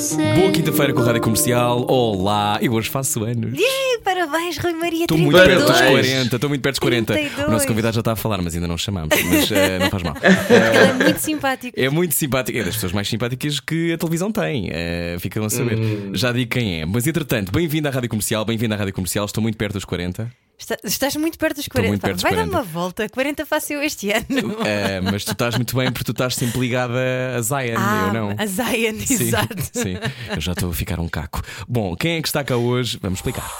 você. Boa quinta-feira com a Rádio Comercial. Olá, eu hoje faço anos. Ih, parabéns, Rui Maria. Estou muito 32. perto dos 40, estou muito perto dos 40. 32. O nosso convidado já está a falar, mas ainda não o chamamos. Mas eh, não faz mal. Ele é muito simpático. É muito simpático, é das pessoas mais simpáticas que a televisão tem. eh, ficam a saber. Já digo quem é. Mas entretanto, bem-vindo à Rádio Comercial, bem-vindo à Rádio Comercial. Estou muito perto dos 40. Está- estás muito perto dos Estou 40. muito perto dos Vai 40. dar uma volta. 40 faço eu este ano. Eh, mas tu estás muito bem porque tu estás sempre ligada a Zion, ah, eu não. a Zion, Sim, exato. sim, eu já estou a ficar um caco. Bom, quem é que está cá hoje? Vamos explicar.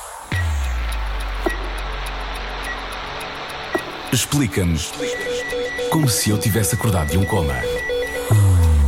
Explica-nos como se eu tivesse acordado de um coma.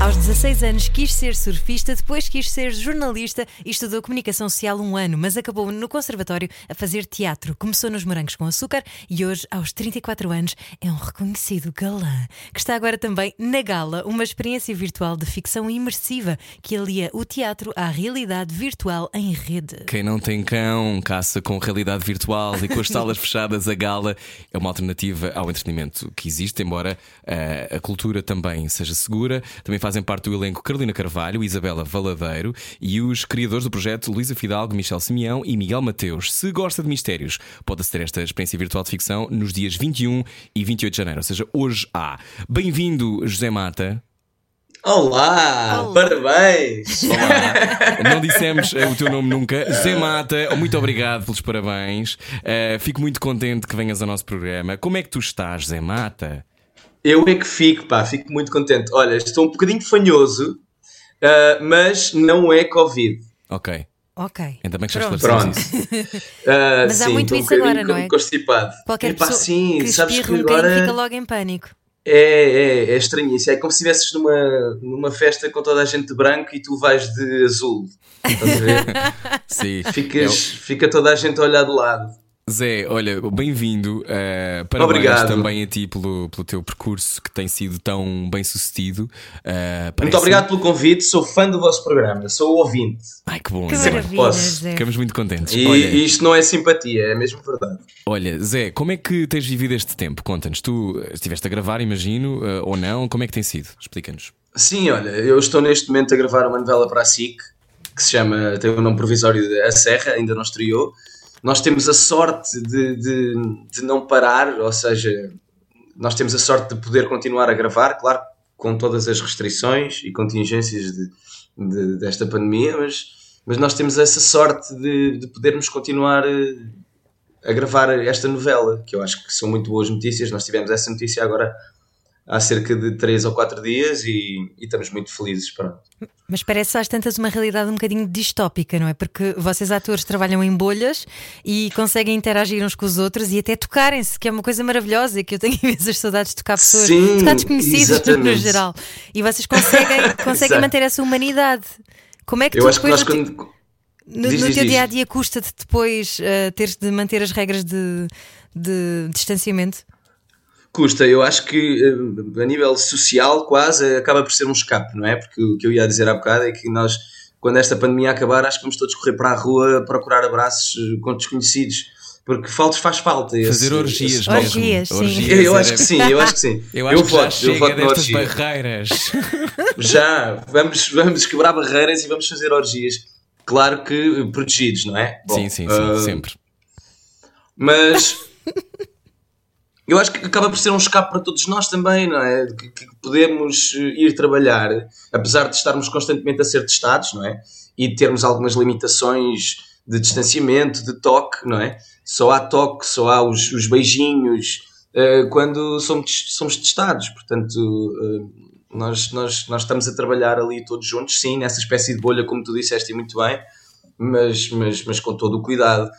Aos 16 anos quis ser surfista, depois quis ser jornalista e estudou comunicação social um ano, mas acabou no conservatório a fazer teatro. Começou nos Morangos com Açúcar e hoje, aos 34 anos, é um reconhecido galã, que está agora também na Gala, uma experiência virtual de ficção imersiva que alia o teatro à realidade virtual em rede. Quem não tem cão, caça com realidade virtual e com as salas fechadas, a gala é uma alternativa ao entretenimento que existe, embora eh, a cultura também seja segura. Também fazem parte do elenco Carolina Carvalho, Isabela Valadeiro e os criadores do projeto Luísa Fidalgo, Michel Simeão e Miguel Mateus. Se gosta de mistérios, pode aceder a esta experiência virtual de ficção nos dias 21 e 28 de janeiro, ou seja, hoje há. Bem-vindo, José Mata. Olá, Olá. parabéns! Não dissemos eh, o teu nome nunca. Zé Mata, muito obrigado pelos parabéns. Eh, fico muito contente que venhas ao nosso programa. Como é que tu estás, Zé Mata? Eu é que fico, pá, fico muito contente. Olha, estou um bocadinho fanhoso, ah, mas não é Covid. Ok, Ok. ainda bem que já Pronto. isso. Ah, Mas há sim, muito estou um isso agora, bocadinho não é? Constipado. Qualquer Epá, pessoa sim, que sabes que um agora fica logo em pânico. é, é, é estranhíssimo. É como se estivesses numa, numa festa com toda a gente de branco e tu vais de azul. Estás a ver? Sim. Ficas, Fica toda a gente a olhar de lado. Zé, olha, bem-vindo. eh, parabéns Obrigado. também a ti pelo, pelo teu percurso que tem sido tão bem sucedido. Eh, Muito parece- obrigado pelo convite, sou fã do vosso programa, sou ouvinte. Ai, que bom, Que Zé. maravilha, posso. Zé. Ficamos muito contentes. E, Olha, e isto não é simpatia, é mesmo verdade. olha, Zé, como é que tens vivido este tempo? Conta-nos. Tu eh, estiveste a gravar, imagino, eh, ou não? Como é que tem sido? Explica-nos. Sim, olha, eu estou neste momento a gravar uma novela para a SIC que se chama, tem o nome provisório de A Serra, ainda não estreou. Nós temos a sorte de, de, de não parar, ou seja, nós temos a sorte de poder continuar a gravar, claro, com todas as restrições e contingências de, de- desta pandemia, mas, mas nós temos essa sorte de, de podermos continuar eh, a gravar esta novela, que eu acho que são muito boas notícias. Nós tivemos essa notícia agora há cerca de 3 ou 4 dias e, e estamos muito felizes. Pronto. Mas parece às tantas uma realidade um bocadinho distópica, não é? Porque vocês atores trabalham em bolhas e conseguem interagir uns com os outros e até tocarem-se, que é uma coisa maravilhosa e que eu tenho imensas saudades de tocar pessoas, Sim, tocar desconhecidos no geral. E vocês conseguem, conseguem manter essa humanidade. Como é que Eu tu acho que depois nós, no, ti- quando. no, diz, no diz, teu dia a dia custa-te depois eh, teres de manter as regras de, de distanciamento? Custa, eu acho que eh, a nível social quase acaba por ser um escape, não é? Porque o que eu ia dizer há bocado é que nós, quando esta pandemia acabar, acho que vamos todos correr para a rua procurar abraços eh, com desconhecidos, porque falta, faz falta. esse- Fazer orgias esse- mesmo. Orgias, sim. Orgias Eu acho era- que sim, eu acho que sim. Eu acho que já voto, eu chega voto na destas orgia. barreiras. Já, vamos, vamos quebrar barreiras e vamos fazer orgias. Claro que protegidos, não é? Bom, sim, sim, sim, ah, sempre. Mas eu acho que acaba por ser um escape para todos nós também, não é? Que, que podemos eh, ir trabalhar, apesar de estarmos constantemente a ser testados, não é? E termos algumas limitações de distanciamento, de toque, não é? Só há toque, só há os, os beijinhos eh, quando somos, somos testados. Portanto, eh, nós, nós, nós estamos a trabalhar ali todos juntos, sim, nessa espécie de bolha, como tu disseste muito bem, mas, mas, mas com todo o cuidado.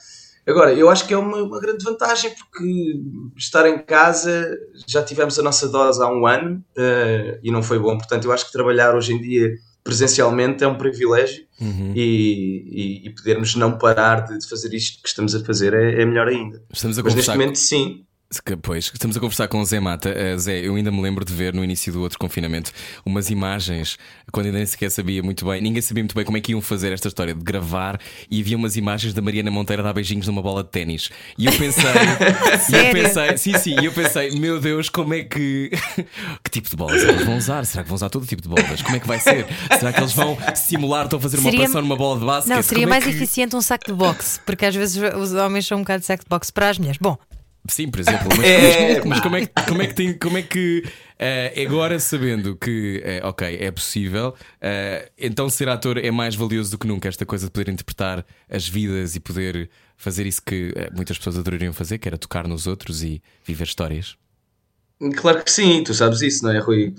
Agora, eu acho que é uma, uma grande vantagem porque estar em casa já tivemos a nossa dose há um ano eh, e não foi bom. Portanto, eu acho que trabalhar hoje em dia presencialmente é um privilégio Uhum. e, e- e podermos não parar de, de fazer isto que estamos a fazer é, é melhor ainda. Estamos a Mas neste momento, sim. Pois, estamos a conversar com o Zé Mata. Uh, Zé, eu ainda me lembro de ver no início do outro confinamento umas imagens, quando ainda nem sequer sabia muito bem, ninguém sabia muito bem como é que iam fazer esta história de gravar e havia umas imagens da Mariana Monteira a dar beijinhos numa bola de ténis. E eu pensei, e eu pensei, sim, sim, e eu pensei, meu Deus, como é que. que tipo de bolas eles vão usar? Será que vão usar todo tipo de bolas? Como é que vai ser? Será que eles vão simular, estão a fazer uma seria... operação numa bola de basquete? Não, seria é mais que... eficiente um saco de boxe, porque às vezes os homens são um bocado de saco de boxe para as mulheres. Bom, Sim, por exemplo. Mas, é, mas, como, é, como é que tem, como é que uh, agora sabendo que uh, ok, é possível, uh, então ser ator é mais valioso do que nunca, esta coisa de poder interpretar as vidas e poder fazer isso que muitas pessoas adorariam fazer, que era tocar nos outros e viver histórias. Claro que sim, tu sabes isso, não é, Rui?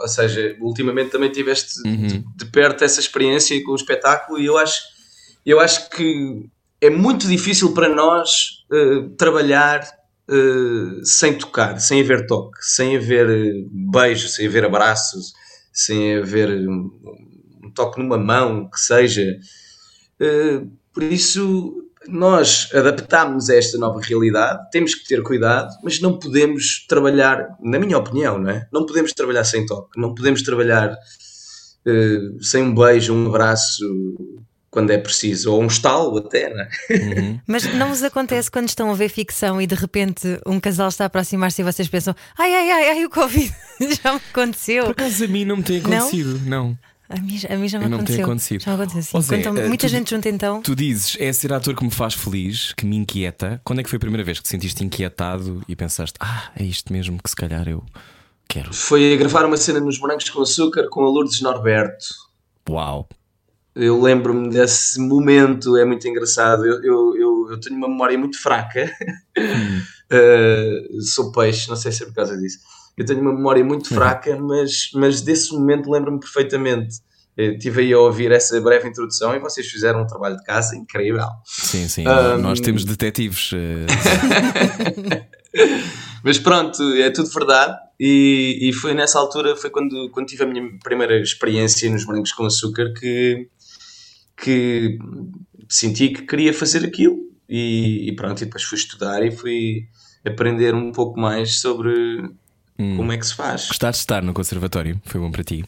ou seja, ultimamente também tiveste uhum. de, de, perto essa experiência com o espetáculo e eu acho, eu acho que é muito difícil para nós uh, trabalhar uh, sem tocar, sem haver toque, sem haver eh, beijos, sem haver abraços, sem haver um, um toque numa mão, que seja. Uh, por isso, nós adaptámos a esta nova realidade, temos que ter cuidado, mas não podemos trabalhar, na minha opinião, não é? Não podemos trabalhar sem toque, não podemos trabalhar sem um beijo, um abraço, quando é preciso, ou um estalo até, não é? Uhum. Mas não vos acontece quando estão a ver ficção e de repente um casal está a aproximar-se e vocês pensam ai, ai, ai, ai, o Covid já me aconteceu. Por acaso a mim não me tem acontecido, não. não. A mim, a mim já me não aconteceu. Tem acontecido. Já me aconteceu, sim. Zé, muita tu, gente junta então. Tu dizes, é ser ator que me faz feliz, que me inquieta. Quando é que foi a primeira vez que te sentiste inquietado e pensaste, ah, é isto mesmo que se calhar eu quero? Foi a gravar uma cena nos Morangos com Açúcar com a Lourdes Norberto. Uau! Eu lembro-me desse momento, é muito engraçado. Eu, eu, eu, eu tenho uma memória muito fraca. uh, sou peixe, não sei se é por causa disso. Eu tenho uma memória muito uhum. fraca, mas, mas desse momento lembro-me perfeitamente. Eu estive aí a ouvir essa breve introdução e vocês fizeram um trabalho de casa incrível. Sim, sim. Um... Nós temos detetives. Uh... mas pronto, é tudo verdade. E, e foi nessa altura, foi quando, quando tive a minha primeira experiência nos Morangos com Açúcar que que senti que queria fazer aquilo e, e pronto, e depois fui estudar e fui aprender um pouco mais sobre hum. como é que se faz. Gostaste de estar no conservatório? Foi bom para ti?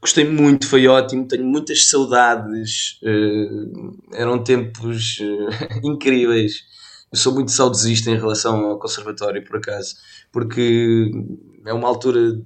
Gostei muito, foi ótimo, tenho muitas saudades, uh, eram tempos uh, incríveis. Eu sou muito saudosista em relação ao conservatório, por acaso, porque é uma altura.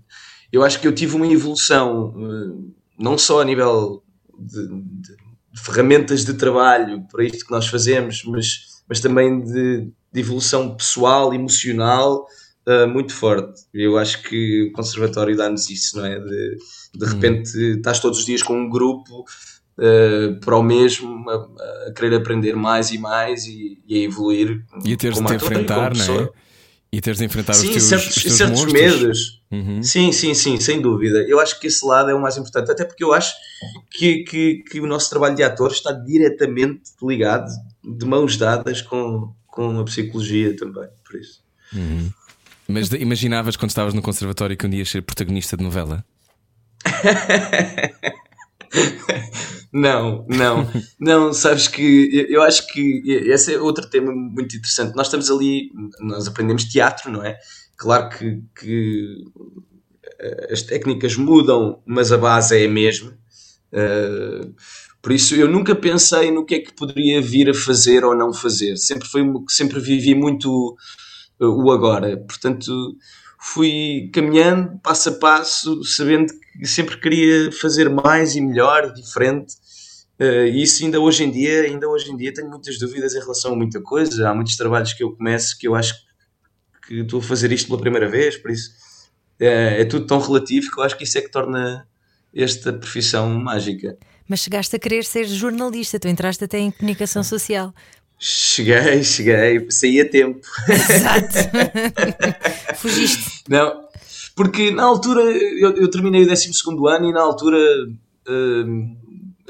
Eu acho que eu tive uma evolução, uh, não só a nível de, de ferramentas de trabalho para isto que nós fazemos, mas, mas também de, de evolução pessoal, emocional, uh, muito forte. Eu acho que o Conservatório dá-nos isso, não é? De, de repente hum. estás todos os dias com um grupo uh, para o mesmo, a, a, querer aprender mais e mais e, e a evoluir. E a teres de te enfrentar, não é? E teres de enfrentar sim, os teus, certos, os teus certos monstros. medos. Uhum. Sim, sim, sim, sem dúvida. Eu acho que esse lado é o mais importante, até porque eu acho que, que, que o nosso trabalho de ator está diretamente ligado, de mãos dadas com, com a psicologia também, por isso. Uhum. Mas imaginavas quando estavas no conservatório que um dia ias ser protagonista de novela? Não, não, não, sabes que eu acho que esse é outro tema muito interessante. Nós estamos ali, nós aprendemos teatro, não é? Claro que, que eh, as técnicas mudam, mas a base é a mesma. Uh, por isso eu nunca pensei no que é que poderia vir a fazer ou não fazer. Sempre foi sempre vivi muito uh, o agora. Portanto, fui caminhando passo a passo, sabendo que sempre queria fazer mais e melhor, diferente. Uh, e isso ainda hoje em dia, ainda hoje em dia tenho muitas dúvidas em relação a muita coisa. Há muitos trabalhos que eu começo que eu acho que estou a fazer isto pela primeira vez, por isso é, é tudo tão relativo que eu acho que isso é que torna esta profissão mágica. Mas chegaste a querer ser jornalista, tu entraste até em comunicação social. Cheguei, cheguei, saí a tempo. Exato. Fugiste. Não, porque na altura eu, eu terminei o 12 ano e na altura. Uh,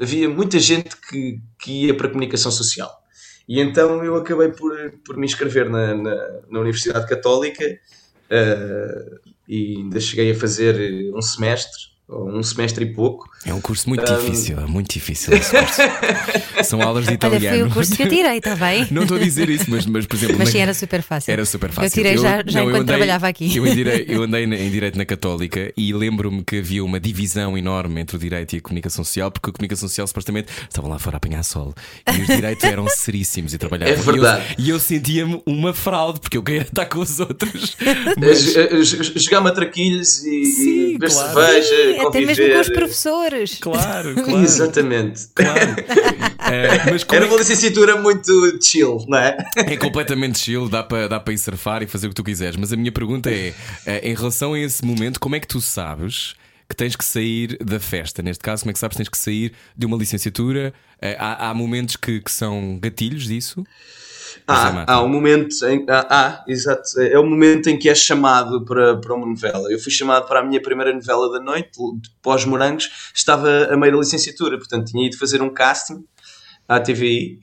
havia muita gente que, que ia para a comunicação social. E então eu acabei por, por me inscrever na, na, na Universidade Católica uh, e ainda cheguei a fazer um semestre, um semestre e pouco. É um curso muito difícil, é muito difícil esse curso. São aulas de italiano. Olha, foi o curso que eu tirei, está bem? Não estou a dizer isso, mas, mas por exemplo. Mas sim, era super fácil. Era super fácil. Eu tirei já, já não, eu enquanto andei- trabalhava aqui. Eu, em direi- eu andei em Direito na Católica e lembro-me que havia uma divisão enorme entre o Direito e a Comunicação Social, porque a Comunicação Social supostamente estavam lá fora a apanhar sol e os direitos eram seríssimos e trabalhavam. É verdade. E eu, e eu sentia-me uma fraude, porque eu queria estar com os outros. É, Mas, j- j- Jogar matraquilhos e, Sim, e beber claro. cerveja, Sim, até mesmo com os professores. claro, claro. Exatamente. claro. Eh, mas como Era é uma licenciatura muito chill, não é? É completamente chill, dá para dá para ir surfar e fazer o que tu quiseres. Mas a minha pergunta é: eh, em relação a esse momento, como é que tu sabes que tens que sair da festa? Neste caso, como é que sabes que tens que sair de uma licenciatura? Eh, Há, há momentos que, que são gatilhos disso? Há, Mata. há um momento em há, há, exato, é o momento em que é chamado para, para uma novela. Eu fui chamado para a minha primeira novela da noite, pós Morangos, estava a meio da licenciatura, portanto tinha ido fazer um casting à TVI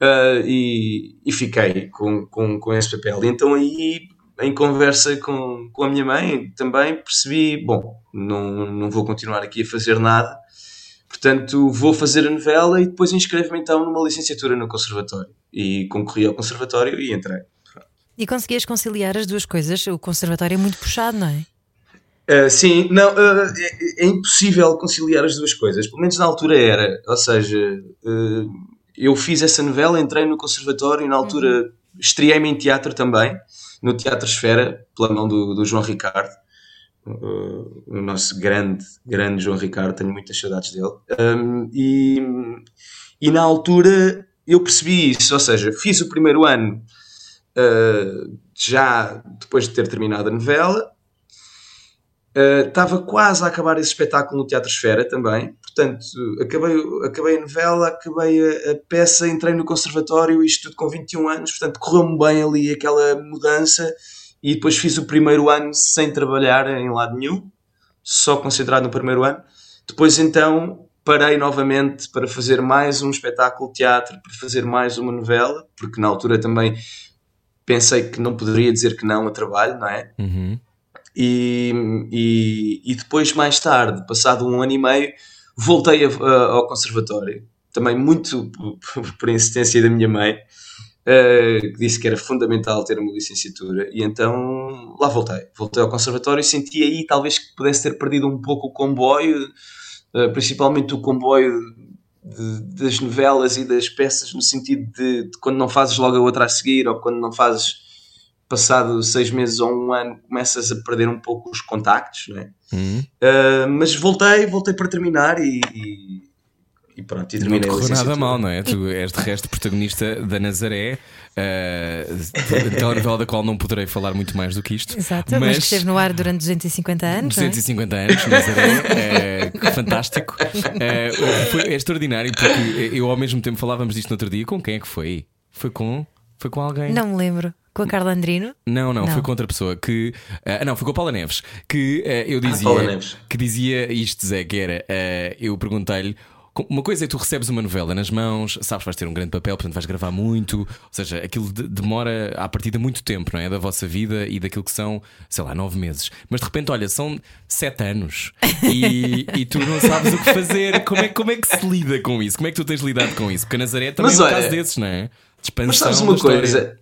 ah, e, e fiquei com, com, com esse papel. Então aí, em conversa com, com a minha mãe, também percebi: bom, não, não vou continuar aqui a fazer nada, portanto vou fazer a novela e depois inscrevo-me então numa licenciatura no Conservatório. E concorri ao Conservatório e entrei. E conseguias conciliar as duas coisas? O conservatório é muito puxado, não é? Uh, sim, não, uh, é, é impossível conciliar as duas coisas, pelo menos na altura era. Ou seja, uh, eu fiz essa novela, entrei no conservatório e na altura estreiei-me em teatro também, no Teatro Esfera, pela mão do, do João Ricardo, o nosso grande, grande João Ricardo, tenho muitas saudades dele. Um, e, e na altura eu percebi isso, ou seja, fiz o primeiro ano uh, já depois de ter terminado a novela. Uh, estava quase a acabar esse espetáculo no Teatro Esfera também, portanto, acabei, acabei a novela, acabei a, a peça, entrei no conservatório, isto tudo com 21 anos, portanto, correu-me bem ali aquela mudança e depois fiz o primeiro ano sem trabalhar em lado nenhum, só concentrado no primeiro ano. Depois, então, parei novamente para fazer mais um espetáculo de teatro, para fazer mais uma novela, porque na altura também pensei que não poderia dizer que não a trabalho, não é? Uhum. E, e, e, depois, mais tarde, passado um ano e meio, voltei a, a, ao conservatório. Também muito por, por insistência da minha mãe, que disse que era fundamental ter uma licenciatura. E então lá voltei. Voltei ao conservatório e senti aí talvez que pudesse ter perdido um pouco o comboio, uh, principalmente o comboio de, das novelas e das peças, no sentido de, de quando não fazes logo a outra a seguir ou quando não fazes passado seis meses ou um ano começas a perder um pouco os contactos, não é? Uhum. Uh, mas voltei, voltei para terminar e, e, e pronto, e Não terminei te a correu nada mal, não é? Tu és de resto protagonista da Nazaré, uh, telenovela da qual não poderei falar muito mais do que isto. Exato, mas, mas que esteve no ar durante 250 anos. não é? 250 anos, Nazaré, é, fantástico. É, foi é extraordinário porque eu ao mesmo tempo falávamos disto no outro dia. Com quem é que foi? Foi com, foi com alguém? Não me lembro. Com a Carla Andrino? Não, não, Não. foi com outra pessoa que. ah, não, foi com a Paula Neves. Que ah, eu dizia. Paula Neves. Que dizia isto, Zé, que era. ah, eu perguntei-lhe. Uma coisa é tu recebes uma novela nas mãos, sabes que vais ter um grande papel, portanto vais gravar muito, ou seja, aquilo de- demora à partida muito tempo, não é? Da vossa vida e daquilo que são, sei lá, nove meses. Mas de repente, olha, são sete anos e, e tu não sabes o que fazer. Como é, como é que se lida com isso? Como é que tu tens lidado com isso? Porque a Nazaré também Mas é um olha, caso desses, não é? Expansão Mas sabes uma coisa?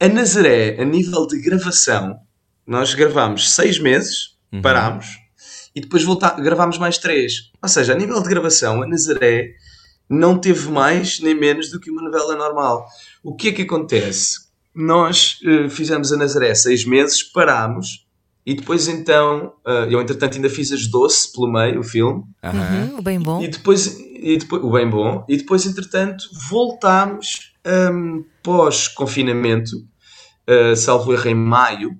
A Nazaré, a nível de gravação, nós gravámos seis meses, Uhum. parámos, e depois voltá, gravámos mais três. Ou seja, a nível de gravação, a Nazaré não teve mais nem menos do que uma novela normal. O que é que acontece? Nós eh, fizemos a Nazaré seis meses, parámos, e depois então, eh, eu entretanto ainda fiz as Doce pelo meio, o filme, Aham. Uhum, o bem bom. e depois, e depois, o bem bom, e depois, entretanto, voltámos hum, pós-confinamento, uh, salvo erro em maio,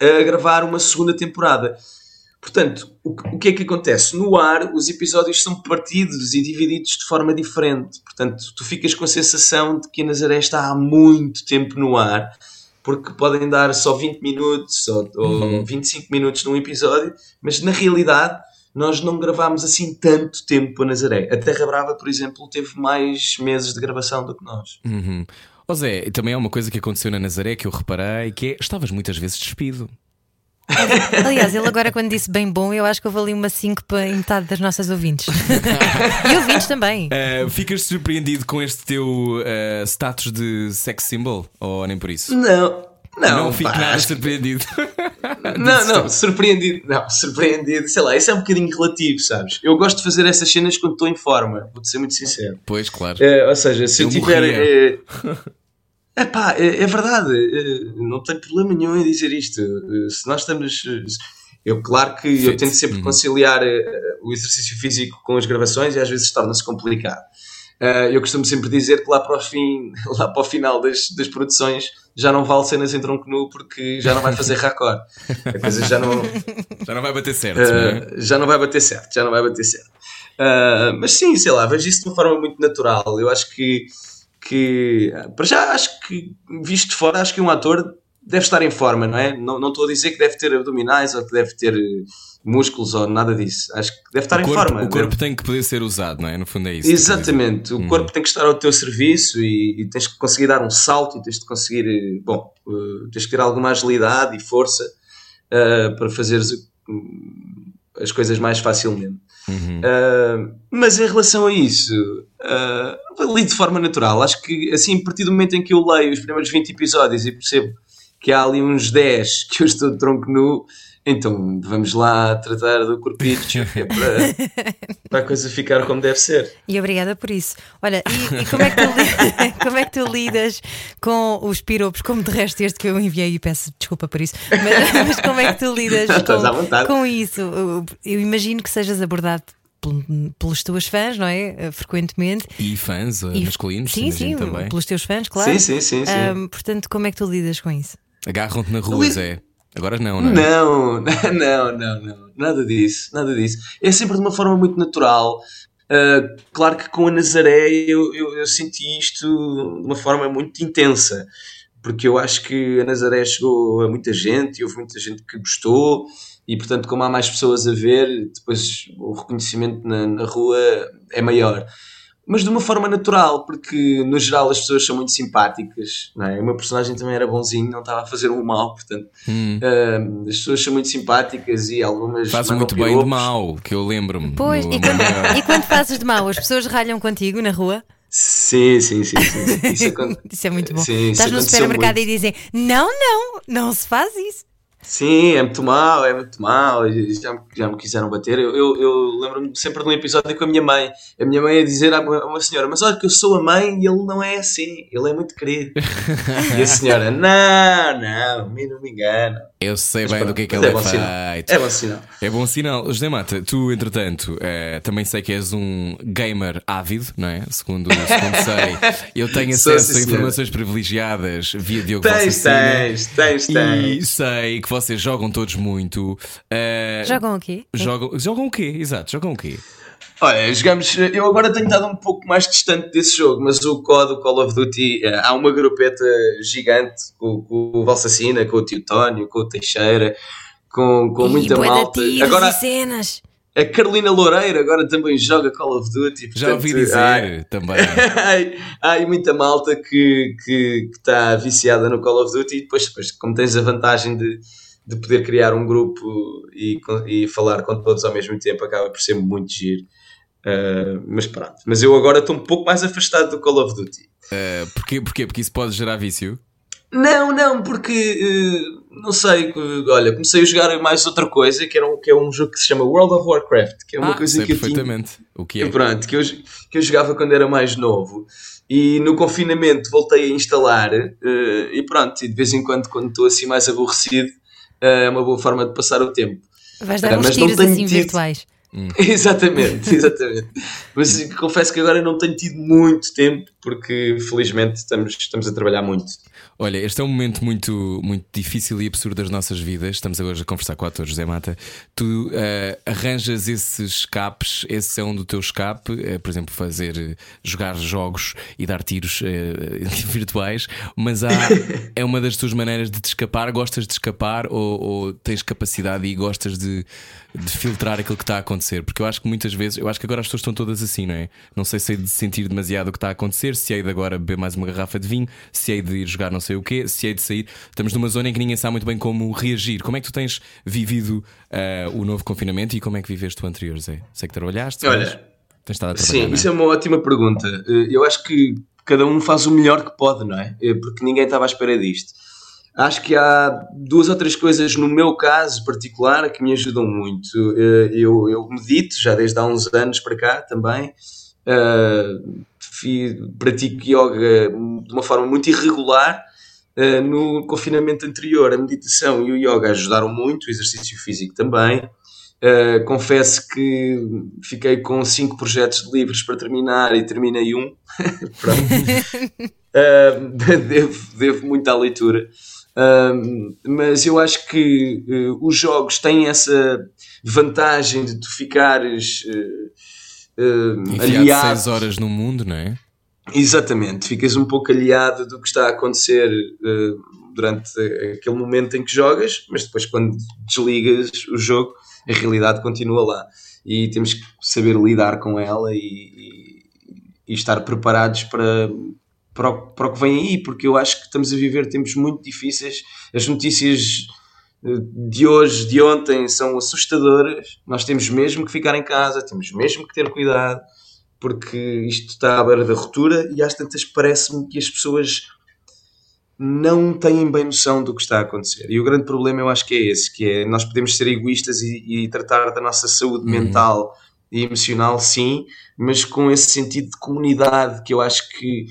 a gravar uma segunda temporada. Portanto, o, que- o que é que acontece? No ar, os episódios são partidos e divididos de forma diferente. Portanto, tu ficas com a sensação de que a Nazaré está há muito tempo no ar, porque podem dar só 20 minutos ou, ou 25 minutos num episódio, mas na realidade nós não gravámos assim tanto tempo a Nazaré. A Terra Brava, por exemplo, teve mais meses de gravação do que nós. Uhum. Ó Zé, também há uma coisa que aconteceu na Nazaré que eu reparei que é estavas muitas vezes despido. Aliás, ele agora, quando disse bem bom, eu acho que houve ali uma síncope em metade das nossas ouvintes. e ouvintes também. Uh, ficas surpreendido com este teu uh, status de sex symbol? Ou nem por isso? Não, não. Não fico pá, nada acho que- surpreendido. Não, não, surpreendido. Não, surpreendido. Sei lá, isso é um bocadinho relativo, sabes? Eu gosto de fazer essas cenas quando estou em forma, vou-te ser muito sincero. pois, claro. Eh, ou seja, se eu, Eu tiver. É epá, é, é verdade, eh, não tenho problema nenhum em dizer isto. Eh, Se nós estamos. eh, Eu, claro que eu tento sempre Uhum. conciliar eh, o exercício físico com as gravações e às vezes torna-se complicado. Eu costumo sempre dizer que lá para o fim, lá para o final das, das produções já não vale cenas em tronco nu porque já não vai fazer raccord. A coisa já não, Já não vai bater certo, é? Uh, já não vai bater certo, já não vai bater certo. Uh, mas sim, sei lá, vejo isso de uma forma muito natural. Eu acho que, que para já acho que, visto de fora, acho que um ator deve estar em forma, não é? Não, não estou a dizer que deve ter abdominais ou que deve ter uh, músculos ou nada disso. Acho que deve estar O em corpo, forma. o corpo deve- tem que poder ser usado, não é? No fundo é isso. Exatamente, o Uhum. corpo tem que estar ao teu serviço e, e tens que conseguir dar um salto e tens de conseguir, eh, bom, eh, tens que ter alguma agilidade e força eh, para fazeres hum, as coisas mais facilmente. Uhum. Uh, mas em relação a isso, uh, li de forma natural. Acho que, assim, a partir do momento em que eu leio os primeiros 20 episódios e percebo que há ali uns 10 que eu estou de tronco nu, então vamos lá tratar do corpito que é para, para a coisa ficar como deve ser. E obrigada por isso. Olha, e, e como, é que tu li- como é que tu lidas com os piropos, como de resto este que eu enviei e peço desculpa por isso, mas, mas como é que tu lidas Estás à vontade. com, com isso? Eu, eu imagino que sejas abordado pel- pelos teus fãs, não é? Frequentemente. E fãs uh, E- masculinos, sim, sim, também. pelos teus fãs, claro. Sim, sim, sim. sim. Ahm, portanto, como é que tu lidas com isso? Agarram-te na rua, Zé. Agora não, não é? Não, não, não, não, nada disso, nada disso. É sempre de uma forma muito natural. Uh, claro que com a Nazaré eu, eu, eu senti isto de uma forma muito intensa, porque eu acho que a Nazaré chegou a muita gente e houve muita gente que gostou, e portanto, como há mais pessoas a ver, depois o reconhecimento na, na rua é maior. Mas de uma forma natural, porque no geral as pessoas são muito simpáticas, não é? o meu personagem também era bonzinho, não estava a fazer um mal, portanto Hum. Uh, as pessoas são muito simpáticas e algumas Faz mandam muito bem de mal, que eu lembro-me. Pois, no- e quando, e quando fazes de mal, as pessoas ralham contigo na rua? Sim, sim, sim, sim. Isso, acon- Isso é muito bom. Sim, Estás no supermercado muito. e dizem: Não, não, não se faz isso. Sim, é muito mal, é muito mal. Já me, já me quiseram bater. Eu, eu, eu lembro-me sempre de um episódio com a minha mãe. A minha mãe a dizer a uma, senhora: Mas olha, que eu sou a mãe e ele não é assim, ele é muito querido. e a senhora: Não, não, mim não me engana. Eu sei Mas bem do que é que mas ele é é, bom sinal. feito. É bom sinal. É bom sinal. José Mata, tu, entretanto, eh, também sei que és um gamer ávido, não é? Segundo, segundo sei. Eu tenho Sou, acesso sim, a senhora. informações privilegiadas via Diogo Tens, Valsacina. tens, tens, E tens. sei que vocês jogam todos muito. Eh, Jogam o quê? Jogam, jogam o quê? Exato, jogam o quê? Olha, jogamos. Eu agora tenho estado um pouco mais distante desse jogo, mas o COD, o Call of Duty, eh, há uma grupeta gigante com, com o Valsacina, com o Tio Tónio, com o Teixeira, com, com muita de malta. Agora, e cenas. a Carolina Loureira agora também joga Call of Duty. Já ouvi portanto, dizer ai, também. há aí muita malta que que que está viciada no Call of Duty e depois, depois como tens a vantagem de, de poder criar um grupo e, e falar com todos ao mesmo tempo, acaba por ser muito giro. Uh, mas pronto, mas eu agora estou um pouco mais afastado do Call of Duty. Eh, porquê? Porquê? Porque isso pode gerar vício. Não, não, porque uh, não sei, uh, olha, comecei a jogar mais outra coisa que, era um, que é um jogo que se chama World of Warcraft, que é uma ah, coisa sei que eu tinha, perfeitamente o que é. Pronto, que eu, que eu jogava quando era mais novo. E no confinamento voltei a instalar eh, e pronto, e de vez em quando, quando estou assim mais aborrecido, é uma boa forma de passar o tempo. Vais dar uns mas não tiros assim tido- virtuais. exatamente, exatamente. Mas confesso que agora não tenho tido muito tempo porque felizmente estamos, estamos a trabalhar muito. Olha, este é um momento muito, muito difícil e absurdo das nossas vidas. Estamos agora a conversar com o ator José Mata. Tu eh, arranjas esses escapes, esse é um do teu escape, eh, por exemplo, fazer eh, jogar jogos e dar tiros virtuais, mas há, é uma das tuas maneiras de te escapar. Gostas de escapar ou, ou tens capacidade e gostas de, de filtrar aquilo que está a acontecer acontecer, porque eu acho que muitas vezes, eu acho que agora as pessoas estão todas assim, não é? Não sei se hei de sentir demasiado o que está a acontecer, se hei de agora beber mais uma garrafa de vinho, se hei de ir jogar não sei o quê, se hei de sair. Estamos numa zona em que ninguém sabe muito bem como reagir. Como é que tu tens vivido uh, o novo confinamento e como é que viveste o anterior, Zé? Sei que trabalhaste, Olha, mas tens estado a trabalhar. Sim, não isso é uma ótima pergunta. Eh, Eu acho que cada um faz o melhor que pode, não é? Eh, Porque ninguém estava à espera disto. Acho que há duas ou três coisas no meu caso particular que me ajudam muito. Eu, eu medito já desde há uns anos para cá também. Fi- pratico yoga de uma forma muito irregular. Eh, No confinamento anterior, a meditação e o yoga ajudaram muito, o exercício físico também. Uh, confesso que fiquei com cinco projetos de livros para terminar e terminei um. Pronto. Uh, devo, devo muito à leitura. Um, mas eu acho que uh, os jogos têm essa vantagem de tu ficares uh, uh, aliado. seis horas no mundo, não é? Exatamente, ficas um pouco aliado do que está a acontecer uh, durante aquele momento em que jogas, mas depois, quando desligas o jogo, a realidade continua lá e temos que saber lidar com ela e, e- e estar preparados para, para, o, para o que vem aí, porque eu acho que estamos a viver tempos muito difíceis. As notícias eh, de hoje, de ontem, são assustadoras. Nós temos mesmo que ficar em casa, temos mesmo que ter cuidado porque isto está à beira da ruptura e às tantas parece-me que as pessoas não têm bem noção do que está a acontecer. E o grande problema eu acho que é esse, que é nós podemos ser egoístas e, e tratar da nossa saúde mental e emocional, sim, mas com esse sentido de comunidade que eu acho que,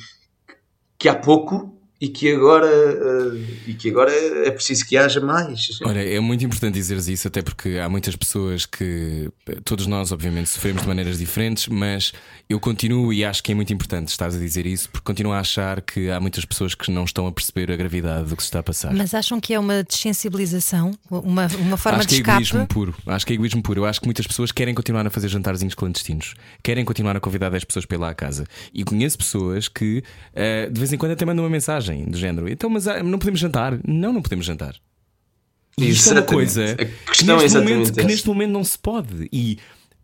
que há pouco e que agora eh, e que agora é preciso que haja mais. Olha, é muito importante dizeres isso, até porque há muitas pessoas que. Todos nós, obviamente, sofremos de maneiras diferentes, mas eu continuo e acho que é muito importante estares a dizer isso, porque continuo a achar que há muitas pessoas que não estão a perceber a gravidade do que se está a passar. Mas acham que é uma desensibilização? Uma, uma forma acho de que é escape? egoísmo puro. Acho que é egoísmo puro. Eu acho que muitas pessoas querem continuar a fazer jantarzinhos clandestinos, querem continuar a convidar 10 pessoas para ir lá à casa. E conheço pessoas que eh, de vez em quando até mandam uma mensagem do género: então, mas ah, não podemos jantar? Não, não podemos jantar. E isto é uma Exatamente. coisa A que questão é neste, exatamente momento, que neste momento não se pode. E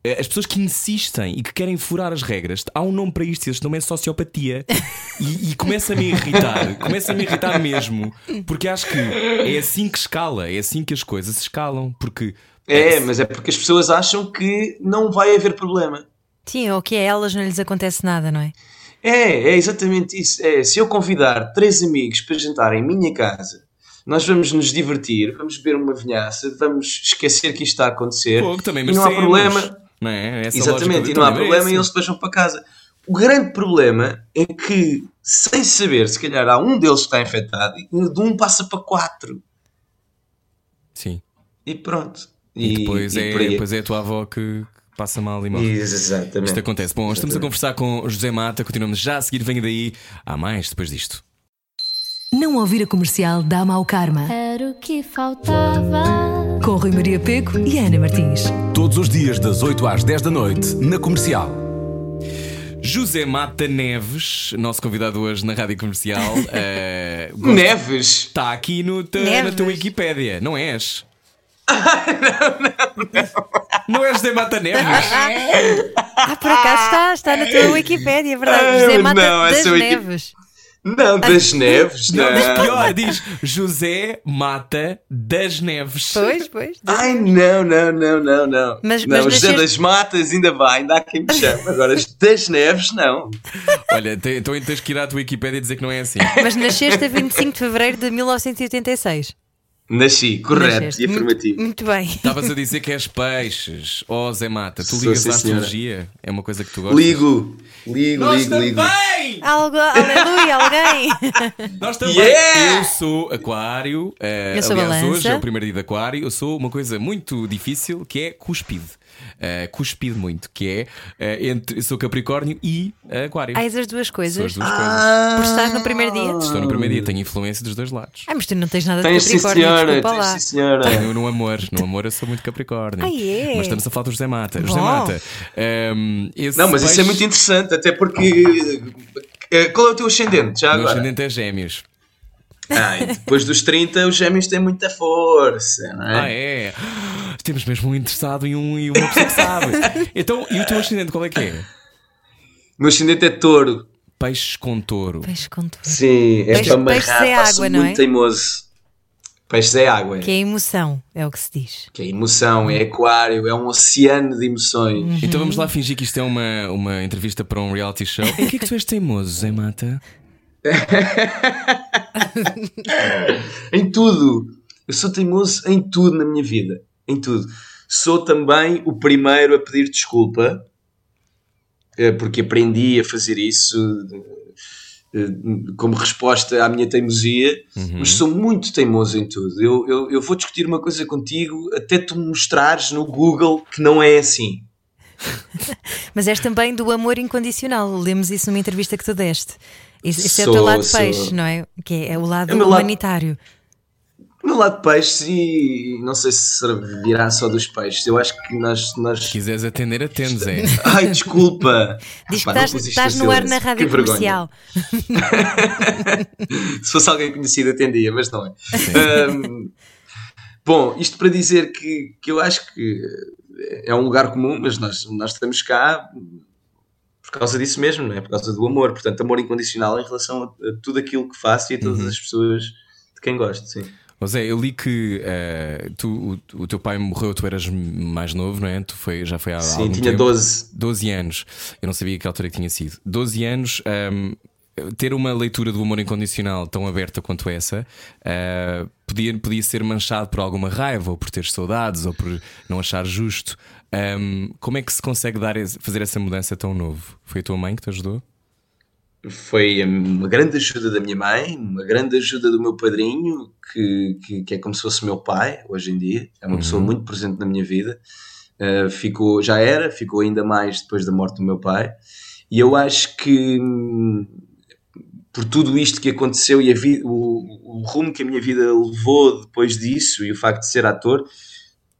eh, as pessoas que insistem e que querem furar as regras, há um nome para isto, este nome é sociopatia. E, e começa-me a irritar, começa-me a irritar mesmo, porque acho que é assim que escala, é assim que as coisas escalam. Porque É, mas é porque as pessoas acham que não vai haver problema. Sim, ou que a elas não lhes acontece nada, não é? É, é exatamente isso. É, se eu convidar três amigos para jantar em minha casa, nós vamos nos divertir, vamos beber uma vinhaça, vamos esquecer que isto está a acontecer. Pô, também e não há problema. Não é? Essa Exatamente, e não há problema e merecem. eles depois vão para casa. O grande problema é que, sem saber, se calhar há um deles que está infectado e de um passa para quatro. Sim. E pronto. E, depois, e é, aí. depois é a tua avó que passa mal e morre. Exatamente. Isto acontece. Bom, estamos a conversar com o José Mata, continuamos já a seguir, venha daí. Há mais depois disto. Não ouvir a comercial dá mau karma. Era o que faltava. Com Rui Maria Peco e Ana Martins. Todos os dias, das 8 às 10 da noite, na comercial. José Mata Neves, nosso convidado hoje na Rádio Comercial, eh, Neves! está aqui no te- na Neves. tua Wikipédia, não és? Não, és José Mata Neves? Ah, por acaso está, está na tua Wikipédia, é verdade. Ah, José Mata não, das Neves. Não, das Neves, Não, mas não. pior, diz José Mata das Neves. Pois, pois. Ai, não, não, não, não, não. Mas- não, mas José nasceste- das Matas ainda vai, ainda há quem me chame. Agora, as das Neves, não. Olha, então tens que ir à tua Wikipédia e dizer que não é assim. Mas nasceste a 25 de fevereiro de 1986. Nasci, correto Nasceste. e afirmativo. Muito, muito bem. Estavas a dizer que és peixes. Oh, Zé Mata, tu ligas à astrologia? É uma coisa que tu gostas? Ligo, ligo, Nós ligo, ligo. Algo, aleluia, alguém. Nós também! Yeah! Eu sou aquário. eh, Eu sou aliás, balança. hoje é o primeiro dia de aquário. Eu sou uma coisa muito difícil que é cuspide. Eh, cuspide muito, que é eh, entre. eu Sou Capricórnio e Aquário. Há as duas coisas. as duas coisas. Ah, Por estar no primeiro dia. Estou no primeiro dia, tenho influência dos dois lados. Ai, mas tu não tens nada de Tens sim, Capricórnio, senhora, desculpa tens lá. sim, senhora. Tenho no amor, no amor eu sou muito Capricórnio. Ah, é? Mas estamos a falar do José Mata. Bom. José Mata, ehm, esse Não, mas isso é peixe- muito interessante, até porque. eh, Qual é o teu ascendente? Já O agora? ascendente é Gêmeos. Ah, e depois dos 30, os gêmeos têm muita força, não é? Ah, é? Temos mesmo um interessado e, um, e uma pessoa que sabe. Então, e o teu ascendente qual é que é? O meu ascendente é touro. Peixes com touro. Peixe com touro. Sim, é Peixe- para peixe amarrar, é pá, água, não muito é? teimoso. Peixes é água, é. Que é emoção, é o que se diz. Que é emoção, é aquário, é um oceano de emoções. Então vamos lá fingir que isto é uma, uma entrevista para um reality show. Em que é que tu és teimoso, Zé Mata? Em tudo. Eu sou teimoso em tudo na minha vida. Em tudo. Sou também o primeiro a pedir desculpa, eh, porque aprendi a fazer isso eh, como resposta à minha teimosia, mas sou muito teimoso em tudo. Eu, eu, eu vou discutir uma coisa contigo até tu mostrares no Google que não é assim. Mas és também do amor incondicional. Lemos isso numa entrevista que tu deste. Esse esse é o teu lado sou. peixe, não é? Que é, é o lado É o meu lado- humanitário. No lado de peixes, e não sei se virá só dos peixes, eu acho que nós. nós... Se quiseres atender, atendes, é. Ai, desculpa! Diz que estás, estás no ar na Que rádio vergonha. comercial. Se fosse alguém conhecido, atendia, mas não é. Ahm, bom, isto para dizer que, que eu acho que é um lugar comum, mas nós, nós estamos cá por causa disso mesmo, não é? Por causa do amor. Portanto, amor incondicional em relação a, tudo aquilo que faço e a todas as pessoas de quem gosto, sim. Zé, eu li que eh, tu, o, o teu pai morreu, tu eras mais novo, não é? Tu foi, já foi há Sim, algum tinha tempo. 12. 12 anos. Eu não sabia que altura que tinha sido. 12 anos, ahm, ter uma leitura do amor incondicional tão aberta quanto essa ah, podia, podia ser manchado por alguma raiva, ou por ter saudades, ou por não achar justo. Ahm, como é que se consegue dar, fazer essa mudança tão novo? Foi a tua mãe que te ajudou? Foi uma grande ajuda da minha mãe, uma grande ajuda do meu padrinho, que, que, que é como se fosse meu pai hoje em dia. É uma pessoa muito presente na minha vida. Uh, ficou, já era, ficou ainda mais depois da morte do meu pai. E eu acho que hum, por tudo isto que aconteceu e o, o rumo que a minha vida levou depois disso e o facto de ser ator,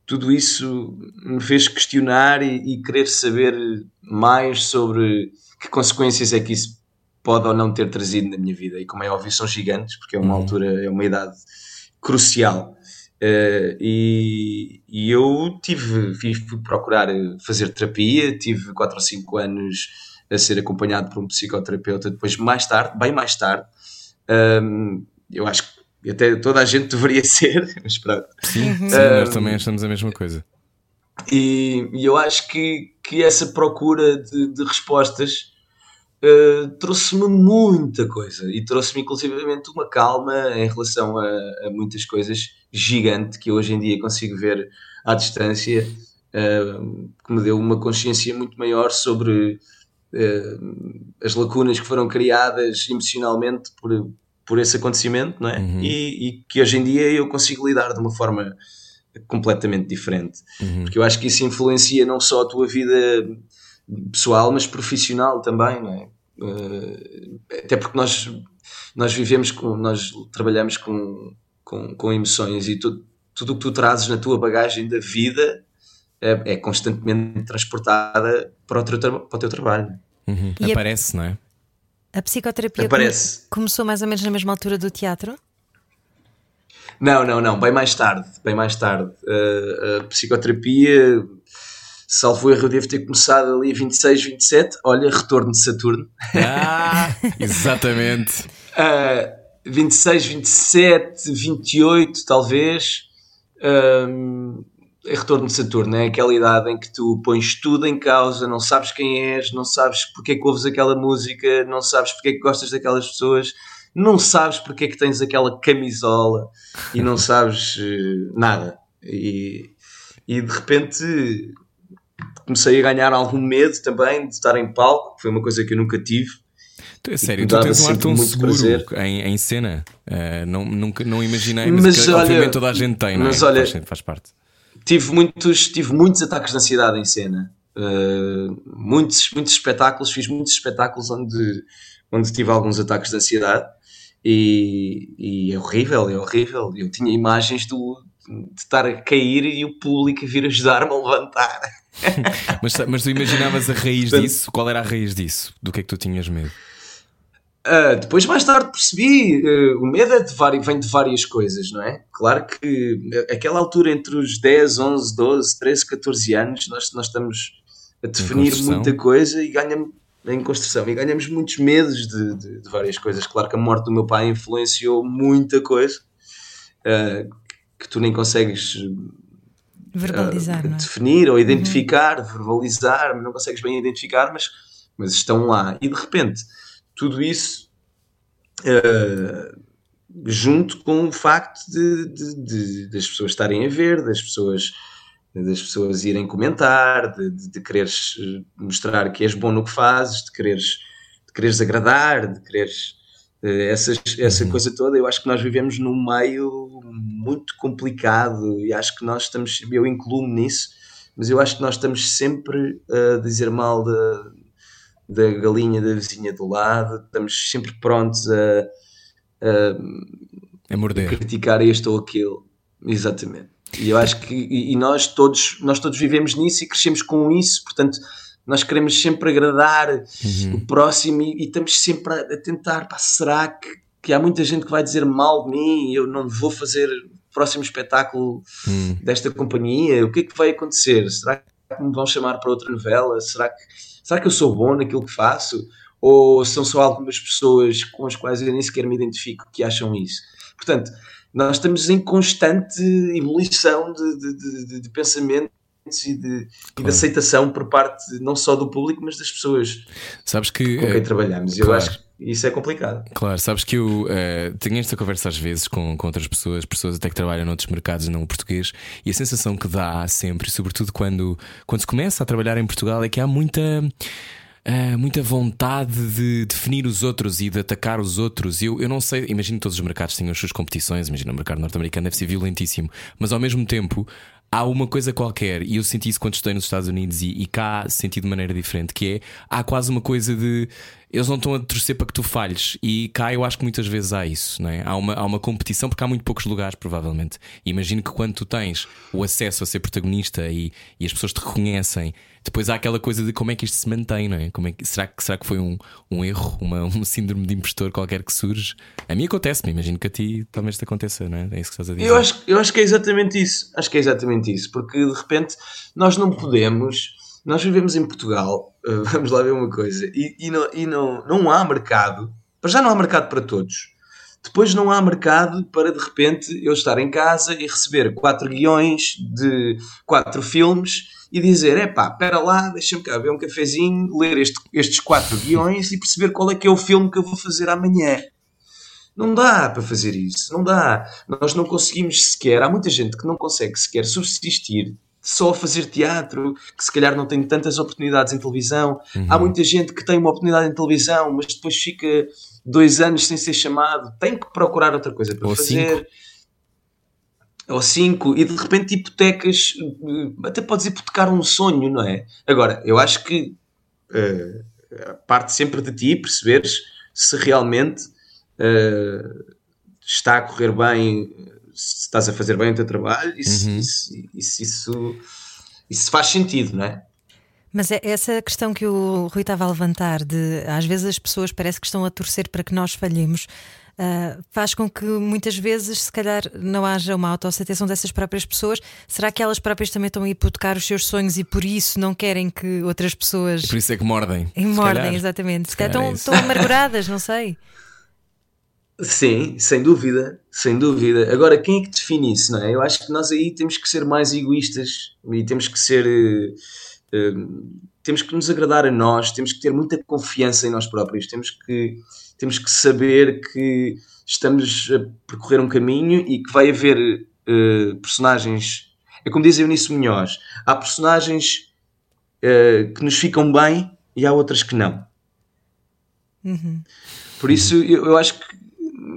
tudo isso me fez questionar e, e querer saber mais sobre que consequências é que isso pode ou não ter trazido na minha vida. E como é óbvio, são gigantes, porque é uma altura, é uma idade crucial. Eh, e, e eu tive, fui procurar fazer terapia, tive 4 ou 5 anos a ser acompanhado por um psicoterapeuta, depois mais tarde, bem mais tarde, Ahm, eu acho que até toda a gente deveria ser, mas pronto. Sim, sim Ah, nós também achamos a mesma coisa. E, e eu acho que, que essa procura de, de respostas uh, trouxe-me muita coisa e trouxe-me inclusivamente uma calma em relação a, a muitas coisas gigante que eu hoje em dia consigo ver à distância, uh, que me deu uma consciência muito maior sobre uh, as lacunas que foram criadas emocionalmente por, por esse acontecimento, não é? Uhum. E, e que hoje em dia eu consigo lidar de uma forma completamente diferente. Uhum. Porque eu acho que isso influencia não só a tua vida pessoal, mas profissional também, não é? Uh, até porque nós, nós vivemos com, nós trabalhamos com, com, com emoções e tu, tudo o que tu trazes na tua bagagem da vida é, é constantemente transportada para o teu, para o teu trabalho. Uhum. E a- Aparece, não é? A psicoterapia Aparece. come- começou mais ou menos na mesma altura do teatro? Não, não, não, bem mais tarde, bem mais tarde. Uh, a psicoterapia, salvo erro, eu devo ter começado ali 26, 27, olha, retorno de Saturno. Ah, exatamente. Uh, 26, 27, 28, talvez. Um, retorno de Saturno, é aquela idade em que tu pões tudo em causa, não sabes quem és, não sabes porque é que ouves aquela música, não sabes porque é que gostas daquelas pessoas, não sabes porque é que tens aquela camisola e não sabes eh, nada. E, e de repente comecei a ganhar algum medo também de estar em palco, que foi uma coisa que eu nunca tive. Tu, é sério, tu tens um ar tão muito seguro prazer. em, em cena. Eh, não, nunca, não imaginei, mas, Mas que, olha- obviamente toda a gente tem, não é? mas olha- faz, faz parte. Tive muitos, tive muitos ataques de ansiedade em cena. Uh, muitos, muitos espetáculos, fiz muitos espetáculos onde, onde tive alguns ataques de ansiedade e, e é horrível, é horrível. Eu tinha imagens do, de estar a cair e o público a vir ajudar-me a levantar. Mas, mas tu imaginavas a raiz disso? Qual era a raiz disso? Do que é que tu tinhas medo? Uh, depois, mais tarde, percebi uh, o medo é de vem de várias coisas, não é? Claro que aquela altura entre os 10, 11, 12, 13, 14 anos, nós, nós estamos a definir muita coisa e ganhamos em construção e ganhamos muitos medos de, de, de, várias coisas. Claro que a morte do meu pai influenciou muita coisa uh, que tu nem consegues verbalizar, é? definir ou identificar, uhum. verbalizar, não consegues bem identificar, mas, mas estão lá. E de repente tudo isso uh, junto com o facto de, de, de, das pessoas estarem a ver, das pessoas das pessoas irem comentar, de, de, quereres eh, mostrar que és bom no que fazes, de quereres, de quereres agradar, de quereres uh, essas, essa uhum. coisa toda. Eu acho que nós vivemos num meio muito complicado e acho que nós estamos, eu incluo-me nisso, mas eu acho que nós estamos sempre a dizer mal da, da galinha da vizinha do lado, estamos sempre prontos a, a, a morder. criticar este ou aquilo. Exatamente. E eu acho que e, nós todos nós todos vivemos nisso e crescemos com isso, portanto nós queremos sempre agradar uhum. o próximo e, e, estamos sempre a, a tentar, pá, será que, que há muita gente que vai dizer mal de mim e eu não vou fazer o próximo espetáculo uhum. desta companhia? O que é que vai acontecer? Será que me vão chamar para outra novela? Será que será que eu sou bom naquilo que faço? Ou são só algumas pessoas com as quais eu nem sequer me identifico que acham isso? Portanto, nós estamos em constante evolução de, de, de, de pensamentos e de, claro. e de, aceitação por parte não só do público, mas das pessoas sabes que, com quem é, trabalhamos. Claro. eu acho que isso é complicado. Claro, sabes que eu uh, tenho esta conversa às vezes com, com outras pessoas, pessoas até que trabalham noutros mercados não português, e a sensação que dá sempre, sobretudo quando, quando se começa a trabalhar em Portugal, é que há muita. Uh, muita vontade de definir os outros e de atacar os outros. Eu, eu não sei, imagino que todos os mercados tenham as suas competições, imagino o mercado norte-americano deve ser violentíssimo, mas ao mesmo tempo há uma coisa qualquer, e eu senti isso quando estou nos Estados Unidos e, e cá senti de maneira diferente, que é há quase uma coisa de eles não estão a torcer para que tu falhes. E cá eu acho que muitas vezes há isso, não é? há, uma, há uma competição porque há muito poucos lugares, provavelmente. Imagino que quando tu tens o acesso a ser protagonista e, e as pessoas te reconhecem, depois há aquela coisa de como é que isto se mantém, não é? Como é que, será, que, será que foi um, um erro, uma, um síndrome de impostor qualquer que surge? A mim acontece-me, imagino que a ti talvez te aconteça, não é? É isso que estás a dizer. Eu acho, eu acho que é exatamente isso. Acho que é exatamente isso, porque de repente nós não podemos nós vivemos em Portugal, eh, vamos lá ver uma coisa, e, e, não, e não, não há mercado, para já não há mercado para todos. Depois não há mercado para de repente eu estar em casa e receber quatro guiões de quatro filmes e dizer: é pá, espera lá, deixa-me cá ver um cafezinho, ler este, estes quatro guiões e perceber qual é que é o filme que eu vou fazer amanhã. Não dá para fazer isso, não dá. Nós não conseguimos sequer, há muita gente que não consegue sequer subsistir só a fazer teatro, que se calhar não tem tantas oportunidades em televisão. Uhum. Há muita gente que tem uma oportunidade em televisão, mas depois fica dois anos sem ser chamado, tem que procurar outra coisa para Ou fazer. Cinco. Ou cinco, e de repente hipotecas, até podes hipotecar um sonho, não é? Agora, eu acho que uh, parte sempre de ti perceberes se realmente uh, está a correr bem se estás a fazer bem o teu trabalho e se, uhum. isso, isso, isso, isso faz sentido, não é? Mas é essa questão que o Rui estava a levantar, de às vezes as pessoas parece que estão a torcer para que nós falhemos, uh, faz com que muitas vezes, se calhar, não haja uma autoaceitação dessas próprias pessoas. Será que elas próprias também estão a hipotecar os seus sonhos e por isso não querem que outras pessoas. Por isso é que mordem. E mordem, exatamente. Se, se calhar, calhar estão, é estão amarguradas, não sei. Sim, sem dúvida, sem dúvida. Agora, quem é que define isso, não é? Eu acho que nós aí temos que ser mais egoístas e temos que ser. Uh, uh, temos que nos agradar a nós, temos que ter muita confiança em nós próprios, temos que, temos que saber que estamos a percorrer um caminho e que vai haver uh, personagens. É como diz Eunice Munhoz: há personagens que nos ficam bem e há outras que não. Uhum. Por isso, eu, eu acho que